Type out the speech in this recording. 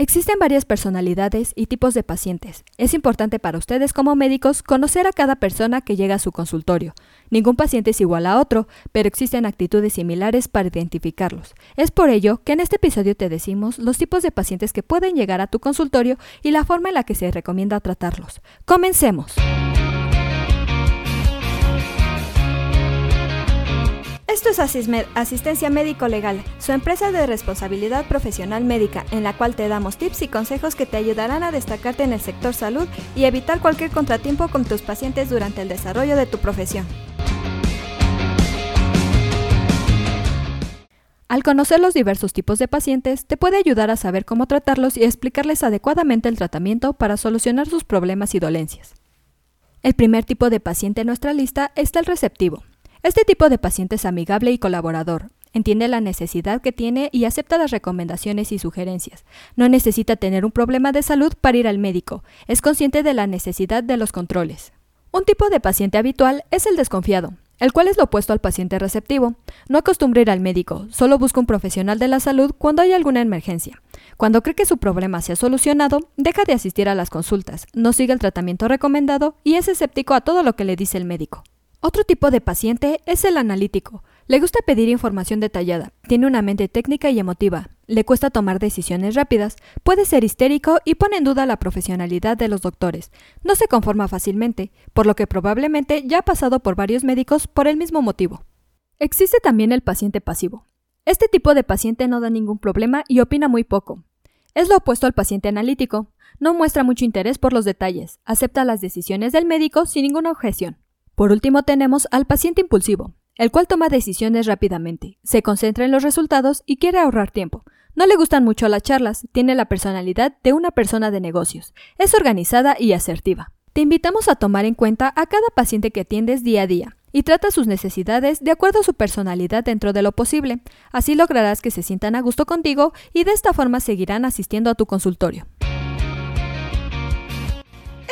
Existen varias personalidades y tipos de pacientes. Es importante para ustedes como médicos conocer a cada persona que llega a su consultorio. Ningún paciente es igual a otro, pero existen actitudes similares para identificarlos. Es por ello que en este episodio te decimos los tipos de pacientes que pueden llegar a tu consultorio y la forma en la que se recomienda tratarlos. Comencemos. Asistencia Médico Legal, su empresa de responsabilidad profesional médica, en la cual te damos tips y consejos que te ayudarán a destacarte en el sector salud y evitar cualquier contratiempo con tus pacientes durante el desarrollo de tu profesión. Al conocer los diversos tipos de pacientes, te puede ayudar a saber cómo tratarlos y explicarles adecuadamente el tratamiento para solucionar sus problemas y dolencias. El primer tipo de paciente en nuestra lista está el receptivo. Este tipo de paciente es amigable y colaborador. Entiende la necesidad que tiene y acepta las recomendaciones y sugerencias. No necesita tener un problema de salud para ir al médico. Es consciente de la necesidad de los controles. Un tipo de paciente habitual es el desconfiado, el cual es lo opuesto al paciente receptivo. No acostumbra ir al médico, solo busca un profesional de la salud cuando hay alguna emergencia. Cuando cree que su problema se ha solucionado, deja de asistir a las consultas, no sigue el tratamiento recomendado y es escéptico a todo lo que le dice el médico. Otro tipo de paciente es el analítico. Le gusta pedir información detallada, tiene una mente técnica y emotiva, le cuesta tomar decisiones rápidas, puede ser histérico y pone en duda la profesionalidad de los doctores. No se conforma fácilmente, por lo que probablemente ya ha pasado por varios médicos por el mismo motivo. Existe también el paciente pasivo. Este tipo de paciente no da ningún problema y opina muy poco. Es lo opuesto al paciente analítico. No muestra mucho interés por los detalles, acepta las decisiones del médico sin ninguna objeción. Por último tenemos al paciente impulsivo, el cual toma decisiones rápidamente, se concentra en los resultados y quiere ahorrar tiempo. No le gustan mucho las charlas, tiene la personalidad de una persona de negocios, es organizada y asertiva. Te invitamos a tomar en cuenta a cada paciente que atiendes día a día y trata sus necesidades de acuerdo a su personalidad dentro de lo posible. Así lograrás que se sientan a gusto contigo y de esta forma seguirán asistiendo a tu consultorio.